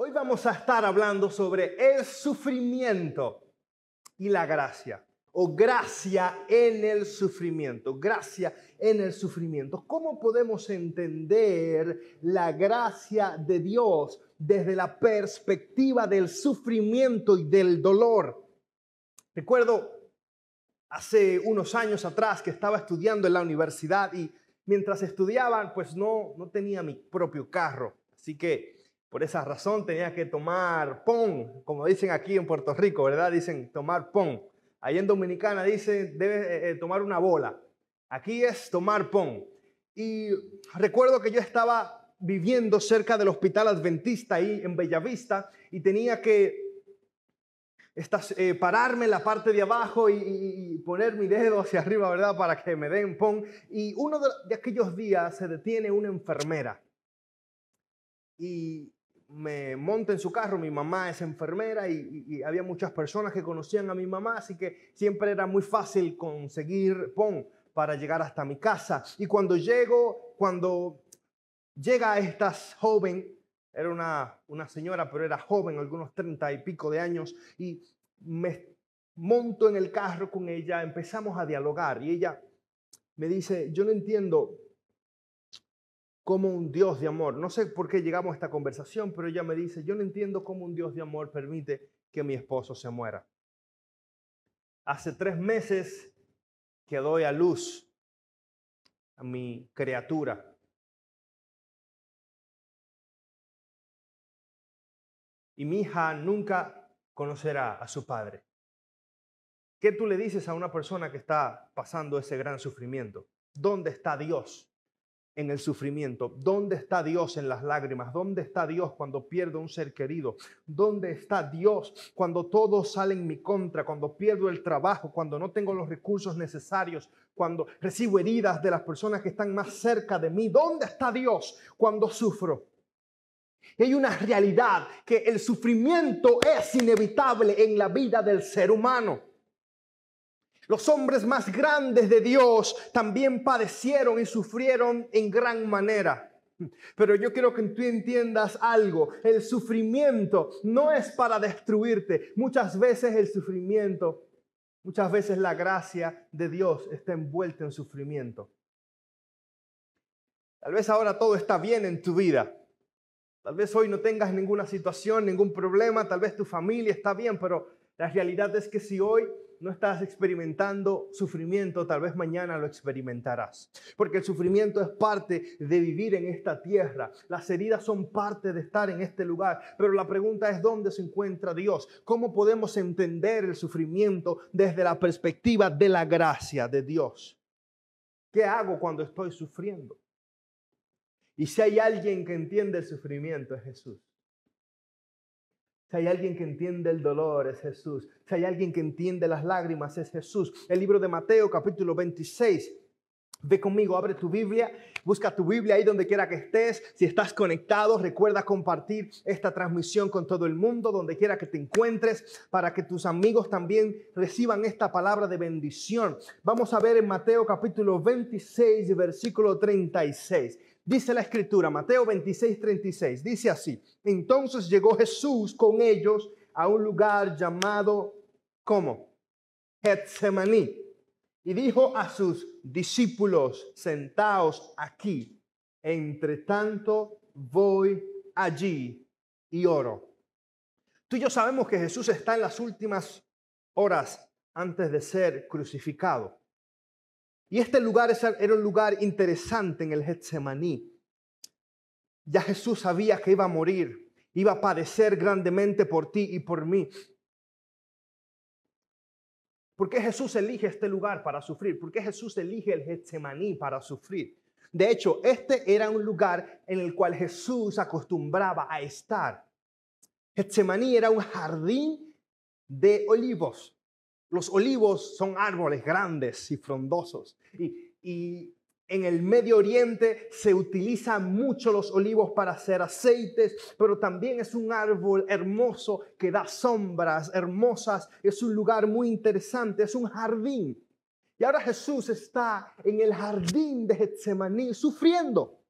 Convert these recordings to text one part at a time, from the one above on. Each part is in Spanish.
Hoy vamos a estar hablando sobre el sufrimiento y la gracia, o gracia en el sufrimiento, gracia en el sufrimiento. ¿Cómo podemos entender la gracia de Dios desde la perspectiva del sufrimiento y del dolor? Recuerdo hace unos años atrás que estaba estudiando en la universidad y mientras estudiaban, pues no, no tenía mi propio carro. Así que por esa razón tenía que tomar pon, como dicen aquí en Puerto Rico, ¿verdad? Dicen tomar pon. Ahí en Dominicana dicen debe eh, eh, tomar una bola. Aquí es tomar pon. Y recuerdo que yo estaba viviendo cerca del hospital adventista ahí en Bellavista y tenía que eh, pararme en la parte de abajo y, poner mi dedo hacia arriba, ¿verdad? Para que me den pon. Y uno de aquellos días se detiene una enfermera. Y me monta en su carro, mi mamá es enfermera y, había muchas personas que conocían a mi mamá, así que siempre era muy fácil conseguir PON para llegar hasta mi casa. Y cuando llego, cuando llega esta joven, era una, una señora, pero era joven, algunos treinta y pico de años, y me monto en el carro con ella, empezamos a dialogar y ella me dice, yo no entiendo como un Dios de amor. No sé por qué llegamos a esta conversación, pero ella me dice, yo no entiendo cómo un Dios de amor permite que mi esposo se muera. Hace tres meses que doy a luz a mi criatura. Y mi hija nunca conocerá a su padre. ¿Qué tú le dices a una persona que está pasando ese gran sufrimiento? ¿Dónde está Dios? En el sufrimiento? ¿Dónde está Dios en las lágrimas? ¿Dónde está Dios cuando pierdo un ser querido? ¿Dónde está Dios cuando todo sale en mi contra? Cuando pierdo el trabajo, cuando no tengo los recursos necesarios, cuando recibo heridas de las personas que están más cerca de mí. ¿Dónde está Dios cuando sufro? Hay una realidad que el sufrimiento es inevitable en la vida del ser humano. Los hombres más grandes de Dios también padecieron y sufrieron en gran manera. Pero yo quiero que tú entiendas algo. El sufrimiento no es para destruirte. Muchas veces el sufrimiento, muchas veces la gracia de Dios está envuelta en sufrimiento. Tal vez ahora todo está bien en tu vida. Tal vez hoy no tengas ninguna situación, ningún problema. Tal vez tu familia está bien, pero la realidad es que si hoy no estás experimentando sufrimiento, tal vez mañana lo experimentarás. Porque el sufrimiento es parte de vivir en esta tierra. Las heridas son parte de estar en este lugar. Pero la pregunta es dónde se encuentra Dios. ¿Cómo podemos entender el sufrimiento desde la perspectiva de la gracia de Dios? ¿Qué hago cuando estoy sufriendo? Y si hay alguien que entiende el sufrimiento es Jesús. Si hay alguien que entiende el dolor, es Jesús. Si hay alguien que entiende las lágrimas, es Jesús. El libro de Mateo, capítulo 26. Ve conmigo, abre tu Biblia, busca tu Biblia ahí donde quiera que estés. Si estás conectado, recuerda compartir esta transmisión con todo el mundo, donde quiera que te encuentres, para que tus amigos también reciban esta palabra de bendición. Vamos a ver en Mateo capítulo 26, versículo 36. Dice la escritura, Mateo 26, 36, dice así, entonces llegó Jesús con ellos a un lugar llamado, ¿cómo? Getsemaní. Y dijo a sus discípulos, sentaos aquí, entre tanto voy allí y oro. Tú y yo sabemos que Jesús está en las últimas horas antes de ser crucificado. Y este lugar era un lugar interesante en el Getsemaní. Ya Jesús sabía que iba a morir, iba a padecer grandemente por ti y por mí. ¿Por qué Jesús elige este lugar para sufrir? ¿Por qué Jesús elige el Getsemaní para sufrir? De hecho, este era un lugar en el cual Jesús acostumbraba a estar. Getsemaní era un jardín de olivos. Los olivos son árboles grandes y frondosos. Y, en el Medio Oriente se utilizan mucho los olivos para hacer aceites, pero también es un árbol hermoso que da sombras hermosas. Es un lugar muy interesante, es un jardín. Y ahora Jesús está en el jardín de Getsemaní sufriendo.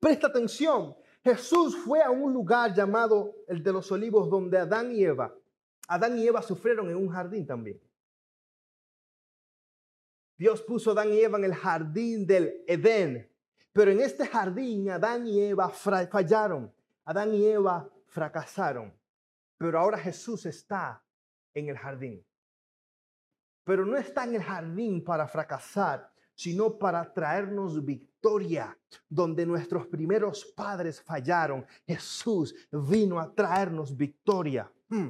Presta atención, Jesús fue a un lugar llamado el de los olivos donde Adán y Eva, Adán y Eva sufrieron en un jardín también. Dios puso a Adán y Eva en el jardín del Edén, pero en este jardín Adán y Eva fallaron, Adán y Eva fracasaron, pero ahora Jesús está en el jardín. Pero no está en el jardín para fracasar, sino para traernos victoria. Donde nuestros primeros padres fallaron, Jesús vino a traernos victoria. Hmm.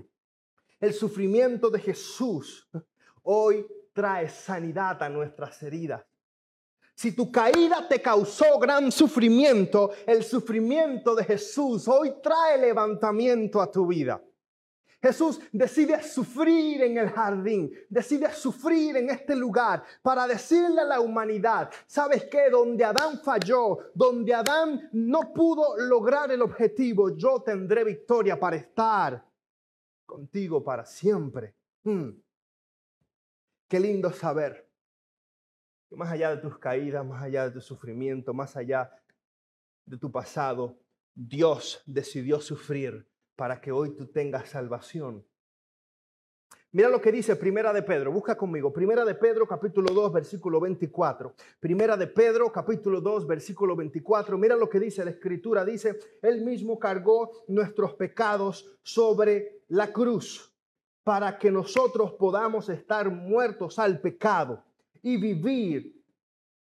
El sufrimiento de Jesús hoy trae sanidad a nuestras heridas. Si tu caída te causó gran sufrimiento, el sufrimiento de Jesús hoy trae levantamiento a tu vida. Jesús decide sufrir en el jardín, decide sufrir en este lugar para decirle a la humanidad, ¿sabes qué? Donde Adán falló, donde Adán no pudo lograr el objetivo, yo tendré victoria para estar contigo para siempre. Hmm. Qué lindo saber que más allá de tus caídas, más allá de tu sufrimiento, más allá de tu pasado, Dios decidió sufrir para que hoy tú tengas salvación. Mira lo que dice Primera de Pedro, busca conmigo. Primera de Pedro capítulo 2 versículo 24. Primera de Pedro capítulo 2 versículo 24. Mira lo que dice la escritura. Dice, Él mismo cargó nuestros pecados sobre la cruz para que nosotros podamos estar muertos al pecado y vivir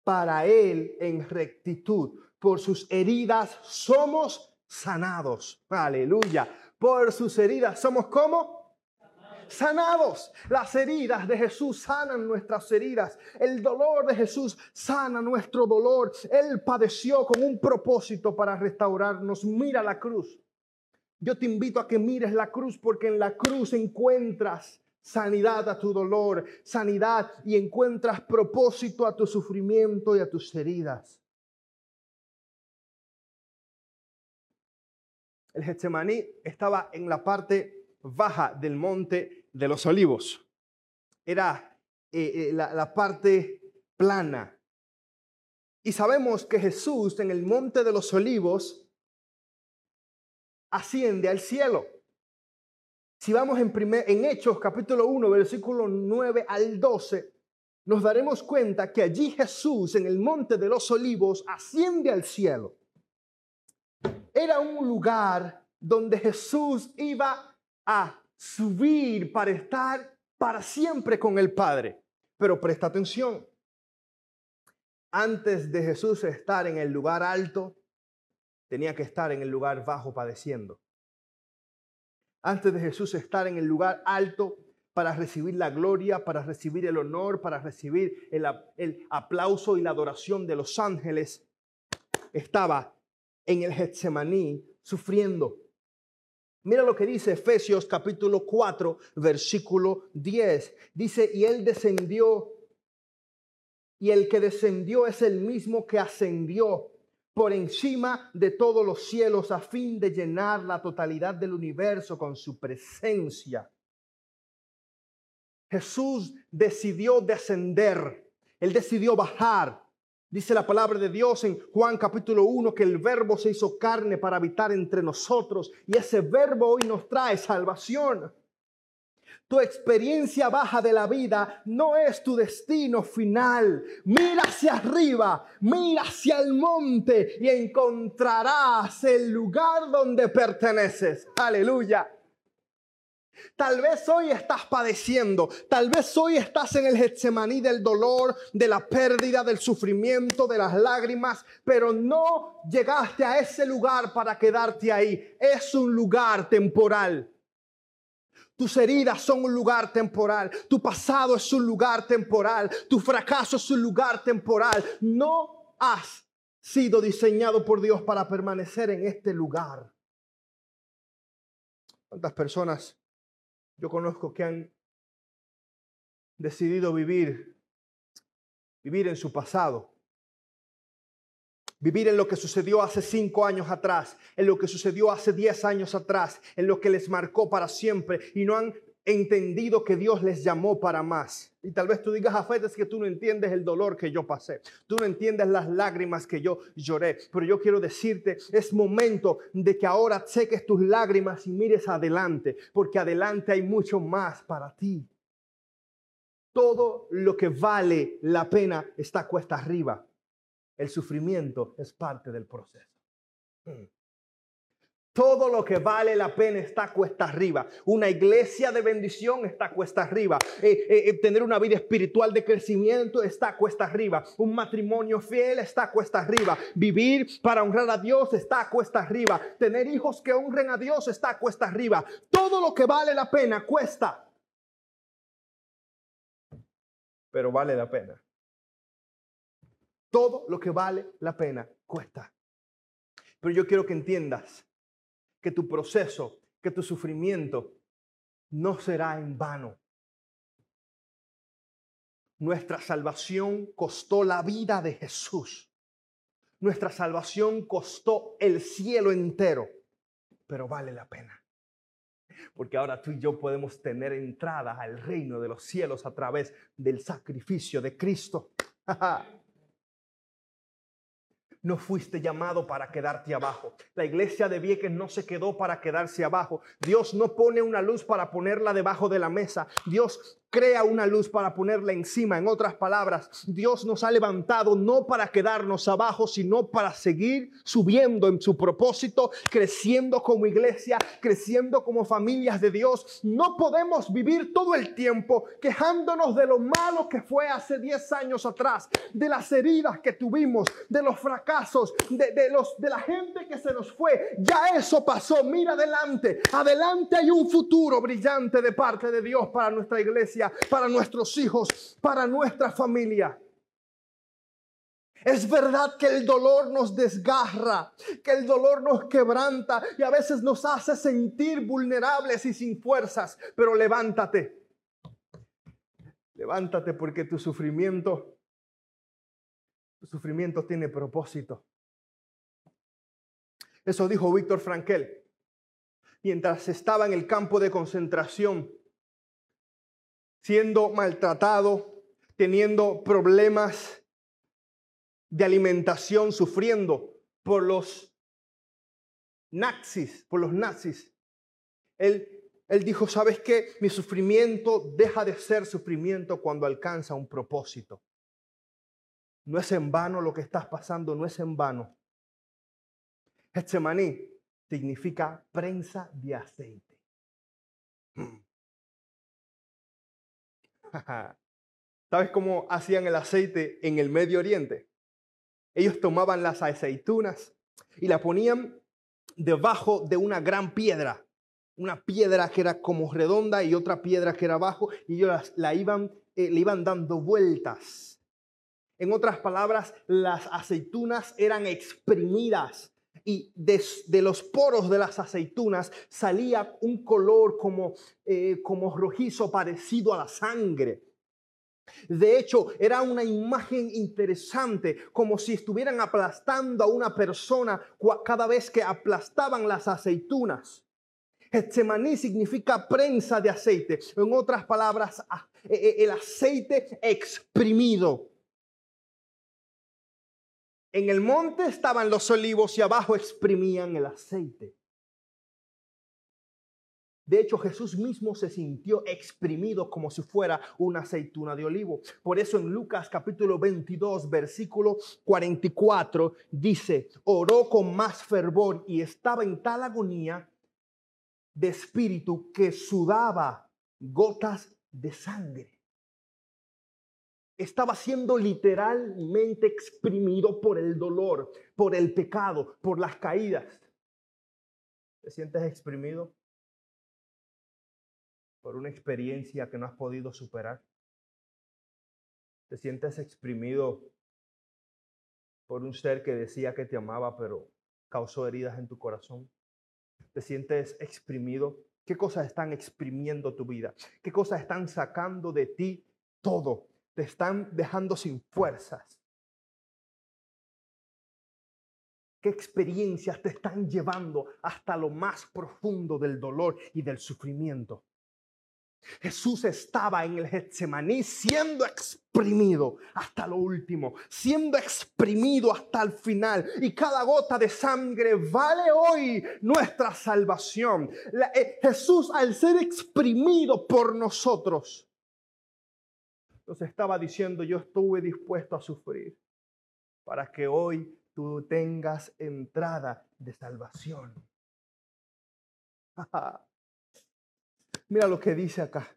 para Él en rectitud. Por sus heridas somos sanados. Aleluya. Por sus heridas somos como sanados. Las heridas de Jesús sanan nuestras heridas. El dolor de Jesús sana nuestro dolor. Él padeció con un propósito para restaurarnos. Mira la cruz. Yo te invito a que mires la cruz porque en la cruz encuentras sanidad a tu dolor, sanidad y encuentras propósito a tu sufrimiento y a tus heridas. el Getsemaní estaba en la parte baja del monte de los olivos. Era eh, eh, la, parte plana. Y sabemos que Jesús en el monte de los olivos asciende al cielo. Si vamos en, primer, en Hechos capítulo 1, versículo 9 al 12, nos daremos cuenta que allí Jesús en el monte de los olivos asciende al cielo era un lugar donde Jesús iba a subir para estar para siempre con el Padre. Pero presta atención, antes de Jesús estar en el lugar alto, tenía que estar en el lugar bajo padeciendo. Antes de Jesús estar en el lugar alto para recibir la gloria, para recibir el honor, para recibir el, aplauso y la adoración de los ángeles, estaba en el Getsemaní sufriendo. Mira lo que dice Efesios capítulo 4, versículo 10. Dice, y él descendió, y el que descendió es el mismo que ascendió por encima de todos los cielos a fin de llenar la totalidad del universo con su presencia. Jesús decidió descender, él decidió bajar Dice la palabra de Dios en Juan capítulo 1 que el verbo se hizo carne para habitar entre nosotros y ese verbo hoy nos trae salvación. Tu experiencia baja de la vida no es tu destino final. Mira hacia arriba, mira hacia el monte y encontrarás el lugar donde perteneces. Aleluya. Tal vez hoy estás padeciendo, tal vez hoy estás en el Getsemaní del dolor, de la pérdida, del sufrimiento, de las lágrimas, pero no llegaste a ese lugar para quedarte ahí. Es un lugar temporal. Tus heridas son un lugar temporal, tu pasado es un lugar temporal, tu fracaso es un lugar temporal. No has sido diseñado por Dios para permanecer en este lugar. ¿Cuántas personas yo conozco que han decidido vivir, vivir en su pasado, vivir en lo que sucedió hace cinco años atrás, en lo que sucedió hace diez años atrás, en lo que les marcó para siempre y no han entendido que Dios les llamó para más. Y tal vez tú digas, a es que tú no entiendes el dolor que yo pasé. Tú no entiendes las lágrimas que yo lloré. Pero yo quiero decirte, es momento de que ahora seques tus lágrimas y mires adelante, porque adelante hay mucho más para ti. Todo lo que vale la pena está cuesta arriba. El sufrimiento es parte del proceso. Todo lo que vale la pena está cuesta arriba. Una iglesia de bendición está cuesta arriba. Eh, eh, eh, tener una vida espiritual de crecimiento está cuesta arriba. Un matrimonio fiel está cuesta arriba. Vivir para honrar a Dios está cuesta arriba. Tener hijos que honren a Dios está cuesta arriba. Todo lo que vale la pena cuesta. Pero vale la pena. Todo lo que vale la pena cuesta. Pero yo quiero que entiendas que tu proceso, que tu sufrimiento no será en vano. Nuestra salvación costó la vida de Jesús. Nuestra salvación costó el cielo entero, pero vale la pena. Porque ahora tú y yo podemos tener entrada al reino de los cielos a través del sacrificio de Cristo. no fuiste llamado para quedarte abajo. La iglesia de Vieques no se quedó para quedarse abajo. Dios no pone una luz para ponerla debajo de la mesa. Dios crea una luz para ponerla encima. En otras palabras, Dios nos ha levantado no para quedarnos abajo, sino para seguir subiendo en su propósito, creciendo como iglesia, creciendo como familias de Dios. No podemos vivir todo el tiempo quejándonos de lo malo que fue hace 10 años atrás, de las heridas que tuvimos, de los fracasos, de, de, los, de la gente que se nos fue. Ya eso pasó. Mira adelante. Adelante hay un futuro brillante de parte de Dios para nuestra iglesia para nuestros hijos, para nuestra familia. Es verdad que el dolor nos desgarra, que el dolor nos quebranta y a veces nos hace sentir vulnerables y sin fuerzas, pero levántate. Levántate porque tu sufrimiento, tu sufrimiento tiene propósito. Eso dijo Víctor Frankel mientras estaba en el campo de concentración siendo maltratado, teniendo problemas de alimentación, sufriendo por los nazis, por los nazis. Él, él dijo, ¿sabes qué? Mi sufrimiento deja de ser sufrimiento cuando alcanza un propósito. No es en vano lo que estás pasando, no es en vano. Getsemaní significa prensa de aceite. ¿Sabes cómo hacían el aceite en el Medio Oriente? Ellos tomaban las aceitunas y la ponían debajo de una gran piedra, una piedra que era como redonda y otra piedra que era abajo, y ellos la iban, eh, le iban dando vueltas. En otras palabras, las aceitunas eran exprimidas y de, los poros de las aceitunas salía un color como, eh, como rojizo parecido a la sangre. De hecho, era una imagen interesante, como si estuvieran aplastando a una persona cada vez que aplastaban las aceitunas. Getsemaní significa prensa de aceite. En otras palabras, e, e, el aceite exprimido. En el monte estaban los olivos y abajo exprimían el aceite. De hecho, Jesús mismo se sintió exprimido como si fuera una aceituna de olivo. Por eso en Lucas capítulo 22, versículo 44, dice, oró con más fervor y estaba en tal agonía de espíritu que sudaba gotas de sangre estaba siendo literalmente exprimido por el dolor, por el pecado, por las caídas. ¿Te sientes exprimido por una experiencia que no has podido superar? ¿Te sientes exprimido por un ser que decía que te amaba pero causó heridas en tu corazón? ¿Te sientes exprimido? ¿Qué cosas están exprimiendo tu vida? ¿Qué cosas están sacando de ti todo? Te están dejando sin fuerzas? ¿Qué experiencias te están llevando hasta lo más profundo del dolor y del sufrimiento? Jesús estaba en el Getsemaní siendo exprimido hasta lo último, siendo exprimido hasta el final. Y cada gota de sangre vale hoy nuestra salvación. Eh, Jesús al ser exprimido por nosotros, nos estaba diciendo, yo estuve dispuesto a sufrir para que hoy tú tengas entrada de salvación. Mira lo que dice acá.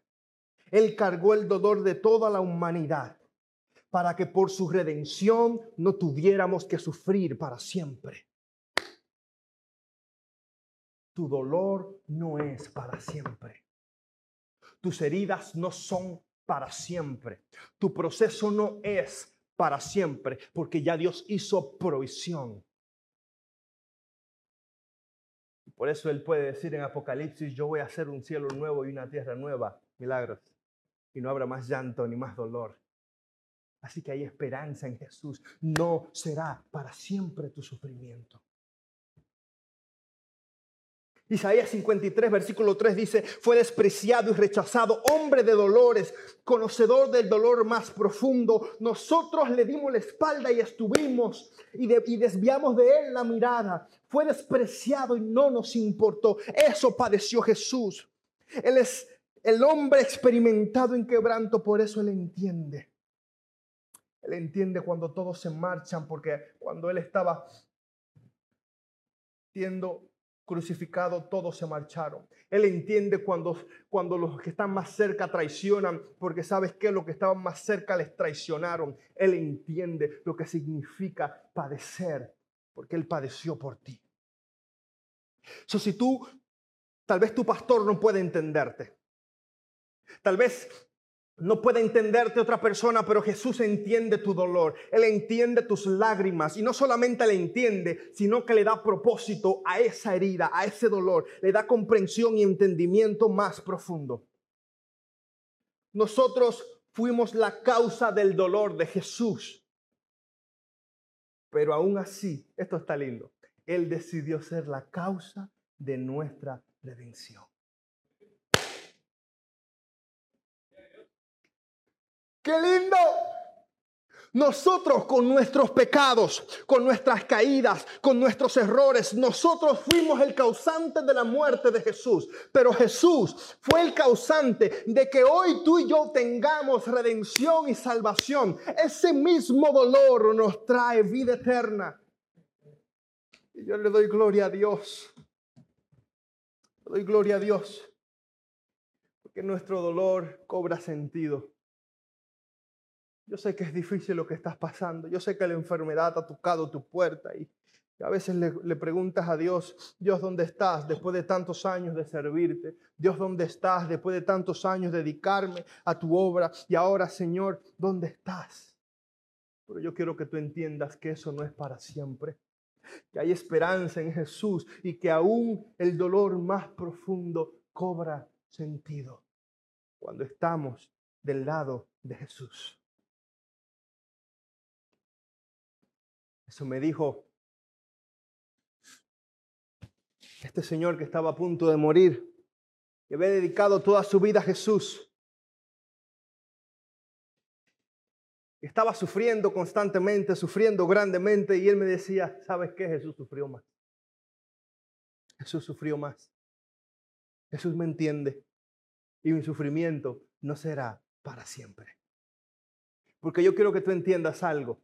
Él cargó el dolor de toda la humanidad para que por su redención no tuviéramos que sufrir para siempre. Tu dolor no es para siempre. Tus heridas no son para siempre. Tu proceso no es para siempre, porque ya Dios hizo provisión. Por eso Él puede decir en Apocalipsis, yo voy a hacer un cielo nuevo y una tierra nueva, milagros, y no habrá más llanto ni más dolor. Así que hay esperanza en Jesús. No será para siempre tu sufrimiento. Isaías 53, versículo 3 dice, fue despreciado y rechazado, hombre de dolores, conocedor del dolor más profundo. Nosotros le dimos la espalda y estuvimos y, desviamos de él la mirada. Fue despreciado y no nos importó. Eso padeció Jesús. Él es el hombre experimentado en quebranto, por eso él entiende. Él entiende cuando todos se marchan, porque cuando él estaba siendo crucificado, todos se marcharon. Él entiende cuando, cuando los que están más cerca traicionan, porque sabes que los que estaban más cerca les traicionaron. Él entiende lo que significa padecer, porque Él padeció por ti. So, si tú, tal vez tu pastor no puede entenderte. Tal vez no puede entenderte otra persona, pero Jesús entiende tu dolor. Él entiende tus lágrimas. Y no solamente le entiende, sino que le da propósito a esa herida, a ese dolor. Le da comprensión y entendimiento más profundo. Nosotros fuimos la causa del dolor de Jesús. Pero aún así, esto está lindo. Él decidió ser la causa de nuestra redención. ¡Qué lindo! Nosotros con nuestros pecados, con nuestras caídas, con nuestros errores, nosotros fuimos el causante de la muerte de Jesús. Pero Jesús fue el causante de que hoy tú y yo tengamos redención y salvación. Ese mismo dolor nos trae vida eterna. Y yo le doy gloria a Dios. Le doy gloria a Dios. Porque nuestro dolor cobra sentido. Yo sé que es difícil lo que estás pasando. Yo sé que la enfermedad ha tocado tu puerta y a veces le, preguntas a Dios, Dios, ¿dónde estás después de tantos años de servirte? Dios, ¿dónde estás después de tantos años de dedicarme a tu obra? Y ahora, Señor, ¿dónde estás? Pero yo quiero que tú entiendas que eso no es para siempre, que hay esperanza en Jesús y que aún el dolor más profundo cobra sentido cuando estamos del lado de Jesús. Eso me dijo este señor que estaba a punto de morir, que había dedicado toda su vida a Jesús. Estaba sufriendo constantemente, sufriendo grandemente, y él me decía, ¿sabes qué? Jesús sufrió más. Jesús sufrió más. Jesús me entiende. Y mi sufrimiento no será para siempre. Porque yo quiero que tú entiendas algo.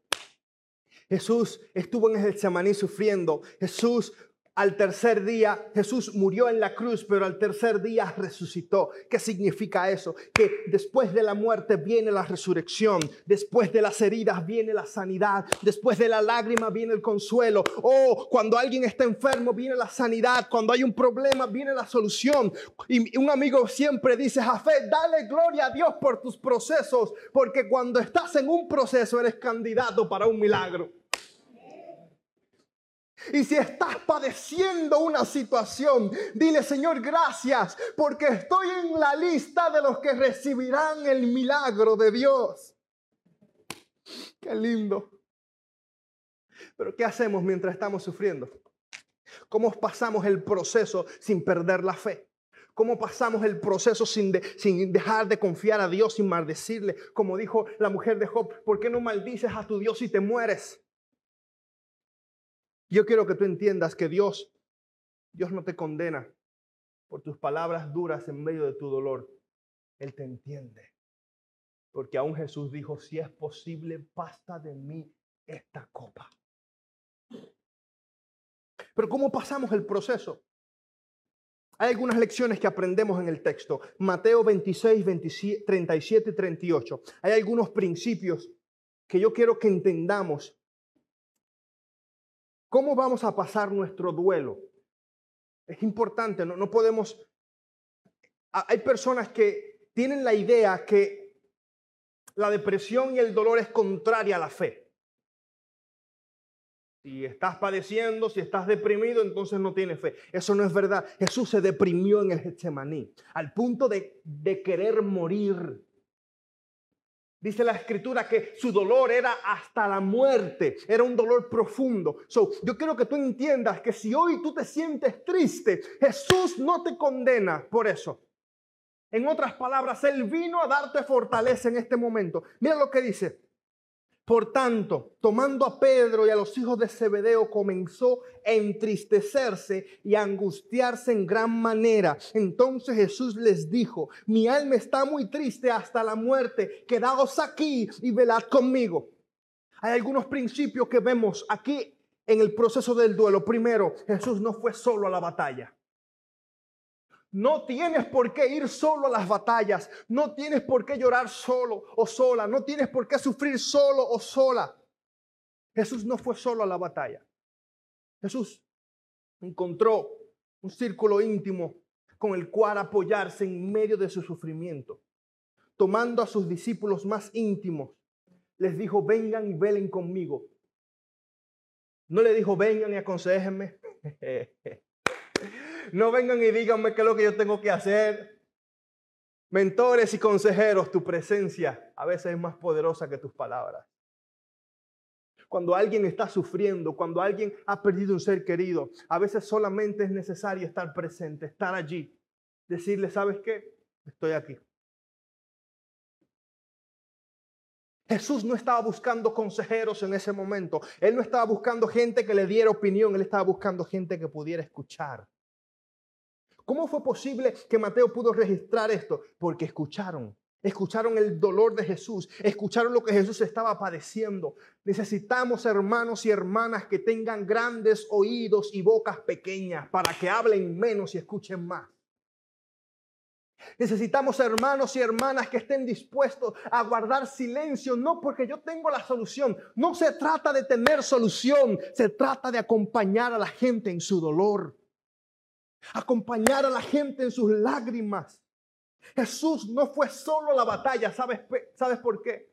Jesús estuvo en el Getsemaní sufriendo. Jesús al tercer día, Jesús murió en la cruz, pero al tercer día resucitó. ¿Qué significa eso? Que después de la muerte viene la resurrección, después de las heridas viene la sanidad, después de la lágrima viene el consuelo. Oh, cuando alguien está enfermo viene la sanidad, cuando hay un problema viene la solución. Y un amigo siempre dice, Jafé, dale gloria a Dios por tus procesos, porque cuando estás en un proceso eres candidato para un milagro. Y si estás padeciendo una situación, dile Señor gracias porque estoy en la lista de los que recibirán el milagro de Dios. Qué lindo. Pero ¿qué hacemos mientras estamos sufriendo? ¿Cómo pasamos el proceso sin perder la fe? cómo pasamos el proceso sin, dejar de confiar a Dios, sin maldecirle. Como dijo la mujer de Job, ¿por qué no maldices a tu Dios y te mueres? Yo quiero que tú entiendas que Dios, Dios no te condena por tus palabras duras en medio de tu dolor. Él te entiende. Porque aún Jesús dijo, si es posible, pasa de mí esta copa. Pero ¿cómo pasamos el proceso? Hay algunas lecciones que aprendemos en el texto. Mateo 26, 37 y 38. Hay algunos principios que yo quiero que entendamos. ¿Cómo vamos a pasar nuestro duelo? Es importante, no, no podemos... Hay personas que tienen la idea que la depresión y el dolor es contraria a la fe. Si estás padeciendo, si estás deprimido, entonces no tienes fe. Eso no es verdad. Jesús se deprimió en el Getsemaní al punto de, de querer morir. Dice la escritura que su dolor era hasta la muerte, era un dolor profundo. So, yo quiero que tú entiendas que si hoy tú te sientes triste, Jesús no te condena por eso. En otras palabras, Él vino a darte fortaleza en este momento. Mira lo que dice. Por tanto, tomando a Pedro y a los hijos de Zebedeo, comenzó a entristecerse y a angustiarse en gran manera. Entonces Jesús les dijo, mi alma está muy triste hasta la muerte, quedaos aquí y velad conmigo. Hay algunos principios que vemos aquí en el proceso del duelo. Primero, Jesús no fue solo a la batalla. No tienes por qué ir solo a las batallas. No tienes por qué llorar solo o sola. No tienes por qué sufrir solo o sola. Jesús no fue solo a la batalla. Jesús encontró un círculo íntimo con el cual apoyarse en medio de su sufrimiento. Tomando a sus discípulos más íntimos, les dijo, vengan y velen conmigo. No le dijo, vengan y aconsejenme. No vengan y díganme qué es lo que yo tengo que hacer. Mentores y consejeros, tu presencia a veces es más poderosa que tus palabras. Cuando alguien está sufriendo, cuando alguien ha perdido un ser querido, a veces solamente es necesario estar presente, estar allí, decirle, ¿sabes qué? Estoy aquí. Jesús no estaba buscando consejeros en ese momento. Él no estaba buscando gente que le diera opinión. Él estaba buscando gente que pudiera escuchar. ¿Cómo fue posible que Mateo pudo registrar esto? Porque escucharon. Escucharon el dolor de Jesús, escucharon lo que Jesús estaba padeciendo. Necesitamos hermanos y hermanas que tengan grandes oídos y bocas pequeñas para que hablen menos y escuchen más. Necesitamos hermanos y hermanas que estén dispuestos a guardar silencio, no porque yo tengo la solución. No se trata de tener solución, se trata de acompañar a la gente en su dolor acompañar a la gente en sus lágrimas. Jesús no fue solo a la batalla, ¿sabes, ¿sabes por qué?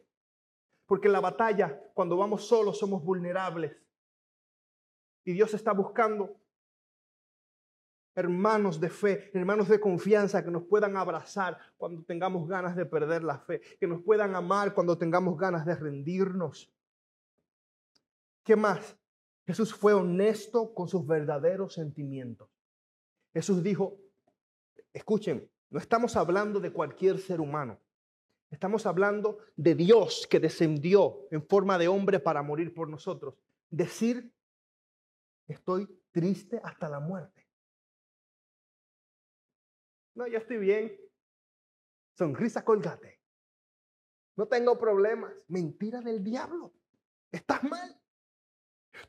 Porque en la batalla, cuando vamos solos, somos vulnerables. Y Dios está buscando hermanos de fe, hermanos de confianza que nos puedan abrazar cuando tengamos ganas de perder la fe, que nos puedan amar cuando tengamos ganas de rendirnos. ¿Qué más? Jesús fue honesto con sus verdaderos sentimientos. Jesús dijo, escuchen, no estamos hablando de cualquier ser humano. Estamos hablando de Dios que descendió en forma de hombre para morir por nosotros. Decir, estoy triste hasta la muerte. No, yo estoy bien. Sonrisa colgate. No tengo problemas. Mentira del diablo. Estás mal.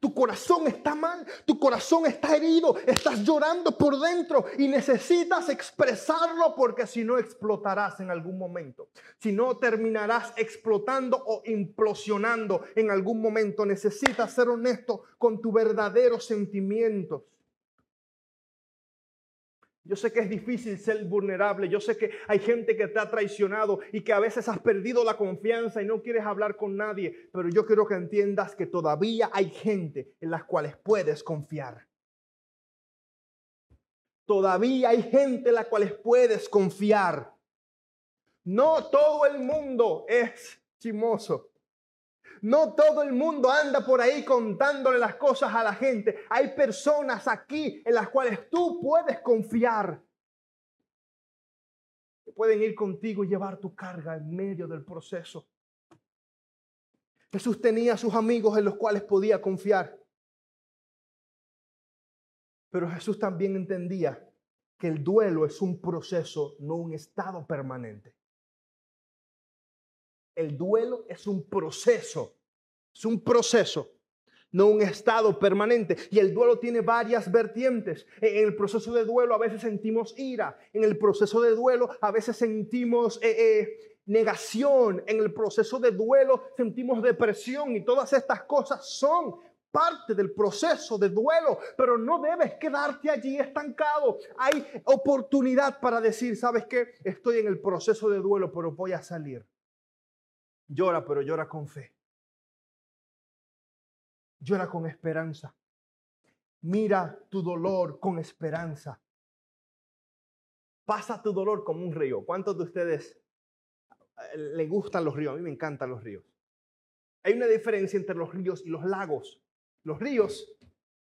Tu corazón está mal, tu corazón está herido, estás llorando por dentro y necesitas expresarlo porque si no explotarás en algún momento. Si no terminarás explotando o implosionando en algún momento. Necesitas ser honesto con tus verdaderos sentimientos. Yo sé que es difícil ser vulnerable, yo sé que hay gente que te ha traicionado y que a veces has perdido la confianza y no quieres hablar con nadie, pero yo quiero que entiendas que todavía hay gente en las cuales puedes confiar. Todavía hay gente en las cuales puedes confiar. No todo el mundo es chimoso. No todo el mundo anda por ahí contándole las cosas a la gente. Hay personas aquí en las cuales tú puedes confiar. que pueden ir contigo y llevar tu carga en medio del proceso. Jesús tenía a sus amigos en los cuales podía confiar. Pero Jesús también entendía que el duelo es un proceso, no un estado permanente. El duelo es un proceso, es un proceso, no un estado permanente. Y el duelo tiene varias vertientes. En el proceso de duelo a veces sentimos ira, en el proceso de duelo a veces sentimos eh, eh, negación, en el proceso de duelo sentimos depresión y todas estas cosas son parte del proceso de duelo, pero no debes quedarte allí estancado. Hay oportunidad para decir, ¿sabes qué? Estoy en el proceso de duelo, pero voy a salir. Llora, pero llora con fe. Llora con esperanza. Mira tu dolor con esperanza. Pasa tu dolor como un río. ¿Cuántos de ustedes eh, le gustan los ríos? A mí me encantan los ríos. Hay una diferencia entre los ríos y los lagos. Los ríos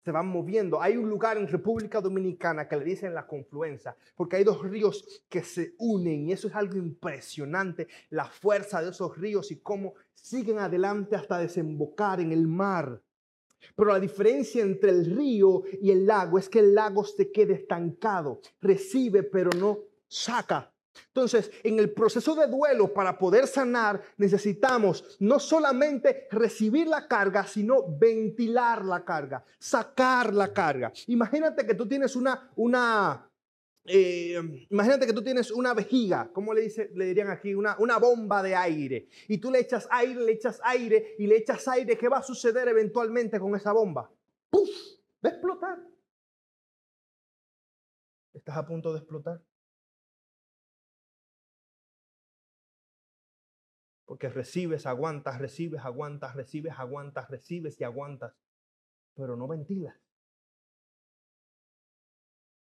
se van moviendo. Hay un lugar en República Dominicana que le dicen la confluencia, porque hay dos ríos que se unen y eso es algo impresionante, la fuerza de esos ríos y cómo siguen adelante hasta desembocar en el mar. Pero la diferencia entre el río y el lago es que el lago se queda estancado, recibe pero no saca. Entonces, en el proceso de duelo, para poder sanar, necesitamos no solamente recibir la carga, sino ventilar la carga, sacar la carga. Imagínate que tú tienes una, una, eh, imagínate que tú tienes una vejiga, ¿cómo le, dice, le dirían aquí? Una, una bomba de aire. Y tú le echas aire, le echas aire y le echas aire. ¿Qué va a suceder eventualmente con esa bomba? ¡Puf! Va a explotar. ¿Estás a punto de explotar? Porque recibes, aguantas, recibes, aguantas, recibes, aguantas, recibes y aguantas, pero no ventilas.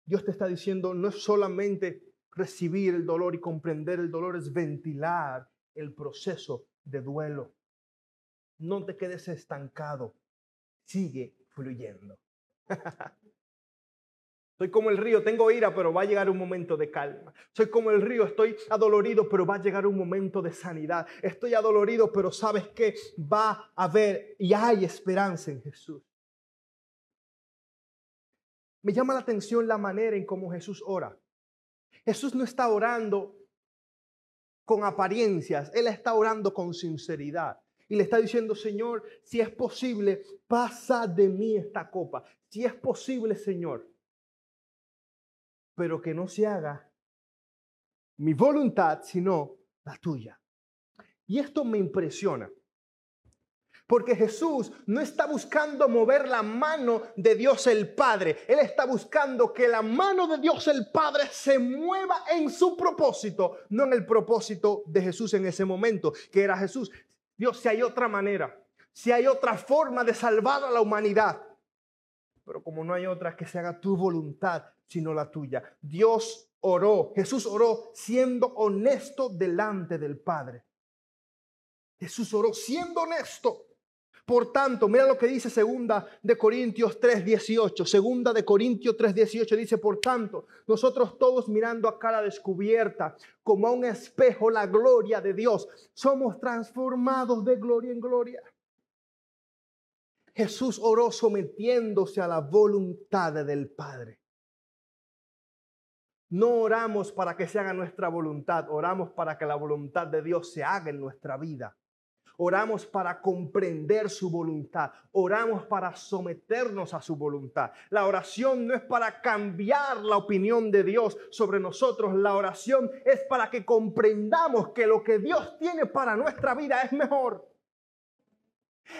Dios te está diciendo, no es solamente recibir el dolor y comprender el dolor, es ventilar el proceso de duelo. No te quedes estancado, sigue fluyendo. Soy como el río, tengo ira, pero va a llegar un momento de calma. Soy como el río, estoy adolorido, pero va a llegar un momento de sanidad. Estoy adolorido, pero sabes que va a haber y hay esperanza en Jesús. Me llama la atención la manera en cómo Jesús ora. Jesús no está orando con apariencias, Él está orando con sinceridad. Y le está diciendo, Señor, si es posible, pasa de mí esta copa. Si es posible, Señor, pero que no se haga mi voluntad, sino la tuya. Y esto me impresiona. Porque Jesús no está buscando mover la mano de Dios el Padre. Él está buscando que la mano de Dios el Padre se mueva en su propósito, no en el propósito de Jesús en ese momento, que era Jesús. Dios, si hay otra manera, si hay otra forma de salvar a la humanidad, pero como no hay otra, que se haga tu voluntad, sino la tuya. Dios oró, Jesús oró siendo honesto delante del Padre. Jesús oró siendo honesto. Por tanto, mira lo que dice segunda de Corintios 3:18. Segunda de Corintios 3:18 dice, "Por tanto, nosotros todos mirando a cara descubierta, como a un espejo la gloria de Dios, somos transformados de gloria en gloria." Jesús oró sometiéndose a la voluntad del Padre. No oramos para que se haga nuestra voluntad, oramos para que la voluntad de Dios se haga en nuestra vida. Oramos para comprender su voluntad. Oramos para someternos a su voluntad. La oración no es para cambiar la opinión de Dios sobre nosotros. La oración es para que comprendamos que lo que Dios tiene para nuestra vida es mejor.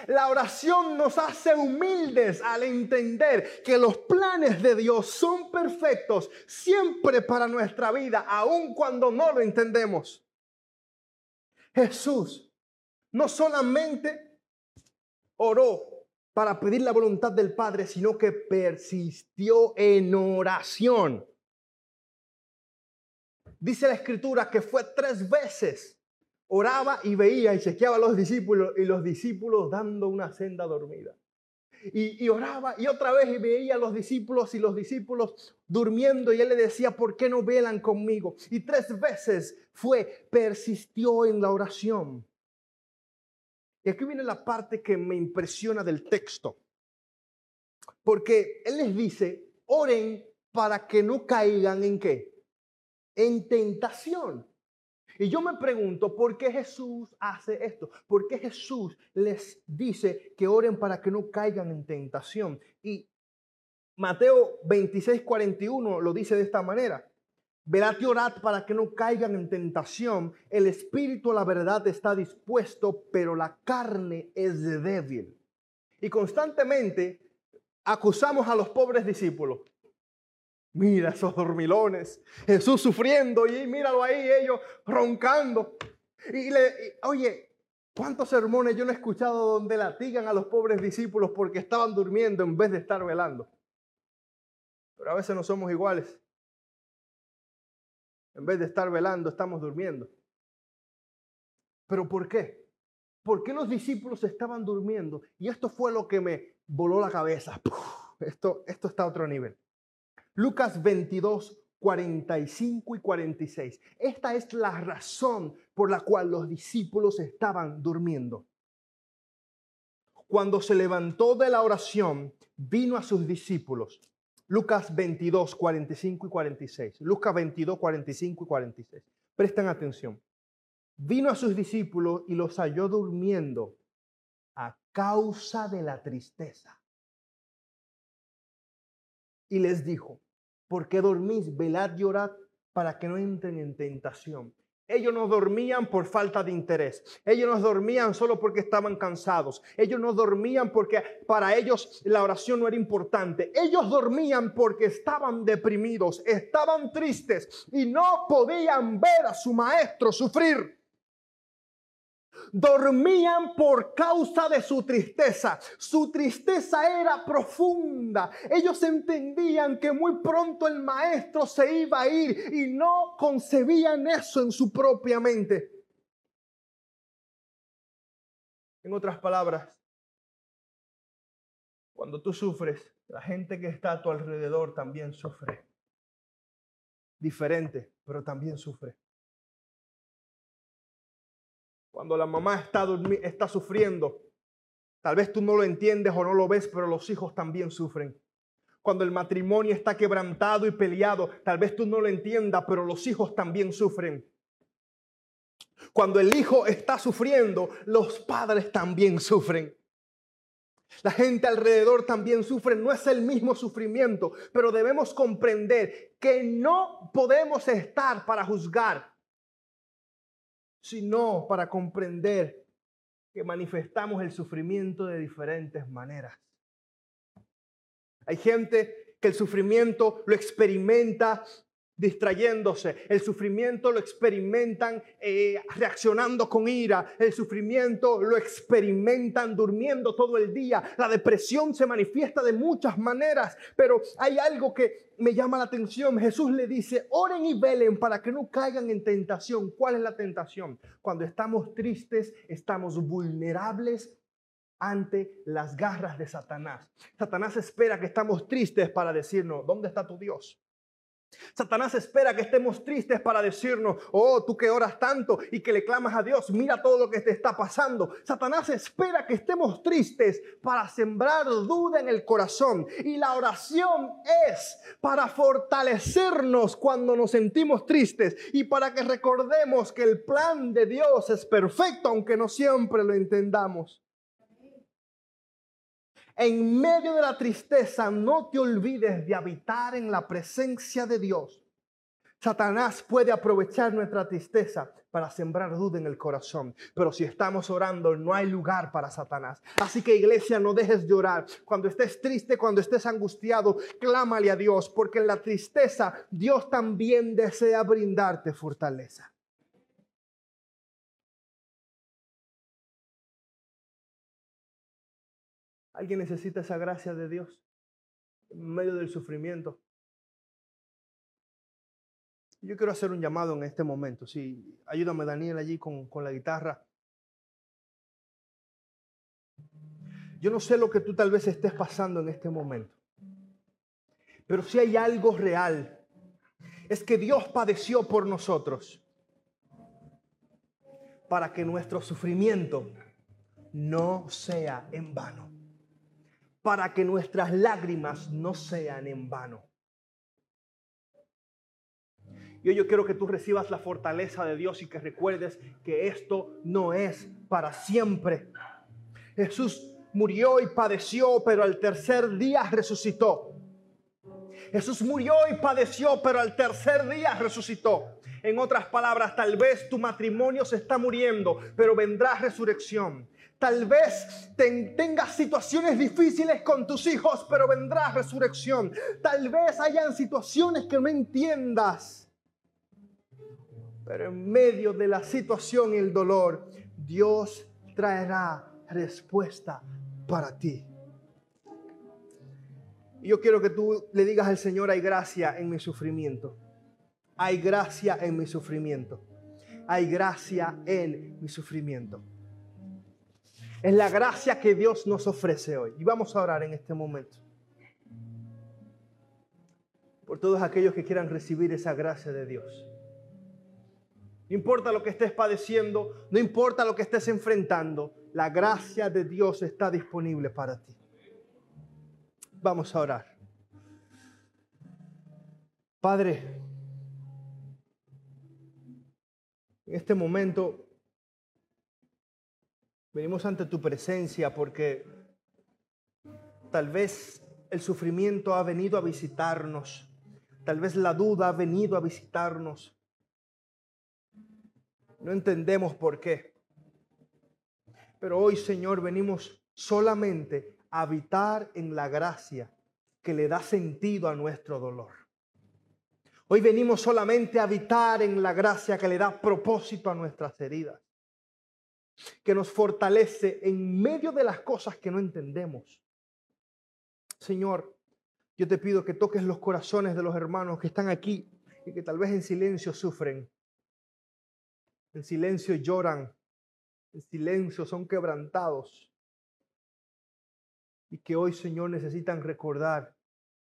La oración nos hace humildes al entender que los planes de Dios son perfectos siempre para nuestra vida, aun cuando no lo entendemos. Jesús no solamente oró para pedir la voluntad del Padre, sino que persistió en oración. Dice la escritura que fue tres veces oraba y veía y chequeaba a los discípulos y los discípulos dando una senda dormida. Y, oraba y otra vez y veía a los discípulos y los discípulos durmiendo y él le decía, ¿por qué no velan conmigo? Y tres veces fue, persistió en la oración. Y aquí viene la parte que me impresiona del texto. Porque él les dice, oren para que no caigan en qué? En tentación. Y yo me pregunto, ¿por qué Jesús hace esto? ¿Por qué Jesús les dice que oren para que no caigan en tentación? Y Mateo 26, 41 lo dice de esta manera. Velad y orad para que no caigan en tentación. El espíritu, la verdad, está dispuesto, pero la carne es débil. Y constantemente acusamos a los pobres discípulos. Mira esos dormilones, Jesús sufriendo y míralo ahí, ellos roncando. Y le, oye, ¿cuántos sermones yo no he escuchado donde latigan a los pobres discípulos porque estaban durmiendo en vez de estar velando? Pero a veces no somos iguales. En vez de estar velando, estamos durmiendo. ¿Pero por qué? ¿Por qué los discípulos estaban durmiendo? Y esto fue lo que me voló la cabeza. Esto, esto está a otro nivel. Lucas 22, 45 y 46. Esta es la razón por la cual los discípulos estaban durmiendo. Cuando se levantó de la oración, vino a sus discípulos. Lucas 22, 45 y 46. Lucas 22, 45 y 46. Presten atención. Vino a sus discípulos y los halló durmiendo a causa de la tristeza. Y les dijo, ¿Por qué dormís? Velad y para que no entren en tentación. Ellos no dormían por falta de interés. Ellos no dormían solo porque estaban cansados. Ellos no dormían porque para ellos la oración no era importante. Ellos dormían porque estaban deprimidos, estaban tristes y no podían ver a su maestro sufrir dormían por causa de su tristeza. Su tristeza era profunda. Ellos entendían que muy pronto el maestro se iba a ir y no concebían eso en su propia mente. En otras palabras, cuando tú sufres, la gente que está a tu alrededor también sufre. Diferente, pero también sufre. Cuando la mamá está, sufriendo, tal vez tú no lo entiendes o no lo ves, pero los hijos también sufren. Cuando el matrimonio está quebrantado y peleado, tal vez tú no lo entiendas, pero los hijos también sufren. Cuando el hijo está sufriendo, los padres también sufren. La gente alrededor también sufre, no es el mismo sufrimiento, pero debemos comprender que no podemos estar para juzgar sino para comprender que manifestamos el sufrimiento de diferentes maneras. Hay gente que el sufrimiento lo experimenta distrayéndose. El sufrimiento lo experimentan eh, reaccionando con ira. El sufrimiento lo experimentan durmiendo todo el día. La depresión se manifiesta de muchas maneras, pero hay algo que me llama la atención. Jesús le dice, oren y velen para que no caigan en tentación. ¿Cuál es la tentación? Cuando estamos tristes, estamos vulnerables ante las garras de Satanás. Satanás espera que estamos tristes para decirnos, ¿dónde está tu Dios? Satanás espera que estemos tristes para decirnos, oh, tú que oras tanto y que le clamas a Dios, mira todo lo que te está pasando. Satanás espera que estemos tristes para sembrar duda en el corazón. Y la oración es para fortalecernos cuando nos sentimos tristes y para que recordemos que el plan de Dios es perfecto, aunque no siempre lo entendamos. En medio de la tristeza, no te olvides de habitar en la presencia de Dios. Satanás puede aprovechar nuestra tristeza para sembrar duda en el corazón. Pero si estamos orando, no hay lugar para Satanás. Así que iglesia, no dejes de orar. Cuando estés triste, cuando estés angustiado, clámale a Dios, porque en la tristeza Dios también desea brindarte fortaleza. Alguien necesita esa gracia de Dios en medio del sufrimiento. Yo quiero hacer un llamado en este momento. Sí, ayúdame Daniel allí con, con la guitarra. Yo no sé lo que tú tal vez estés pasando en este momento. Pero si hay algo real, es que Dios padeció por nosotros para que nuestro sufrimiento no sea en vano. Para que nuestras lágrimas no sean en vano. Hoy yo quiero que tú recibas la fortaleza de Dios y que recuerdes que esto no es para siempre. Jesús murió y padeció, pero al tercer día resucitó. Jesús murió y padeció, pero al tercer día resucitó. En otras palabras, tal vez tu matrimonio se está muriendo, pero vendrá resurrección. Tal vez tengas situaciones difíciles con tus hijos, pero vendrá resurrección. Tal vez hayan situaciones que no entiendas. Pero en medio de la situación y el dolor, Dios traerá respuesta para ti. Yo quiero que tú le digas al Señor, hay gracia en mi sufrimiento. Hay gracia en mi sufrimiento. Hay gracia en mi sufrimiento. Es la gracia que Dios nos ofrece hoy. Y vamos a orar en este momento. Por todos aquellos que quieran recibir esa gracia de Dios. No importa lo que estés padeciendo, no importa lo que estés enfrentando, la gracia de Dios está disponible para ti. Vamos a orar. Padre, en este momento venimos ante tu presencia porque tal vez el sufrimiento ha venido a visitarnos, tal vez la duda ha venido a visitarnos. No entendemos por qué. Pero hoy, Señor, venimos solamente habitar en la gracia que le da sentido a nuestro dolor. Hoy venimos solamente a habitar en la gracia que le da propósito a nuestras heridas, que nos fortalece en medio de las cosas que no entendemos. Señor, yo te pido que toques los corazones de los hermanos que están aquí y que tal vez en silencio sufren, en silencio lloran, en silencio son quebrantados y que hoy, Señor, necesitan recordar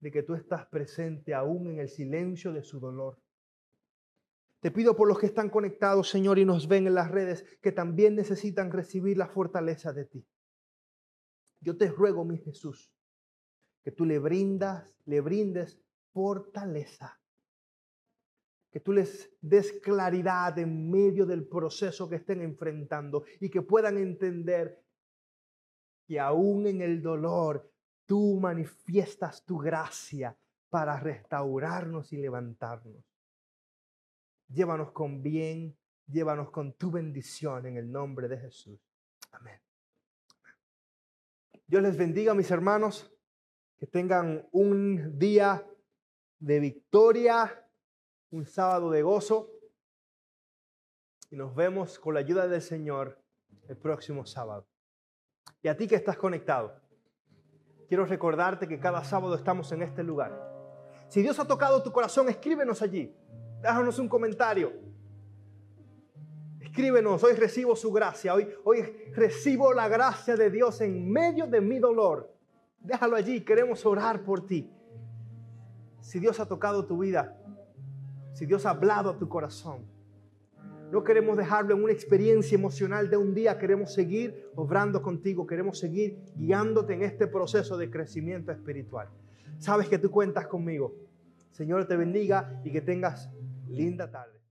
de que tú estás presente aún en el silencio de su dolor. Te pido por los que están conectados, Señor, y nos ven en las redes, que también necesitan recibir la fortaleza de ti. Yo te ruego, mi Jesús, que tú le brindas, le brindes fortaleza. Que tú les des claridad en medio del proceso que estén enfrentando y que puedan entender que aún en el dolor tú manifiestas tu gracia para restaurarnos y levantarnos. Llévanos con bien, llévanos con tu bendición en el nombre de Jesús. Amén. Dios les bendiga, mis hermanos, que tengan un día de victoria, un sábado de gozo. Y nos vemos con la ayuda del Señor el próximo sábado. Y a ti que estás conectado, quiero recordarte que cada sábado estamos en este lugar. Si Dios ha tocado tu corazón, escríbenos allí. Déjanos un comentario. Escríbenos, hoy recibo su gracia, hoy, hoy recibo la gracia de Dios en medio de mi dolor. Déjalo allí, queremos orar por ti. Si Dios ha tocado tu vida, si Dios ha hablado a tu corazón, no queremos dejarlo en una experiencia emocional de un día. Queremos seguir obrando contigo. Queremos seguir guiándote en este proceso de crecimiento espiritual. Sabes que tú cuentas conmigo. Señor te bendiga y que tengas linda tarde.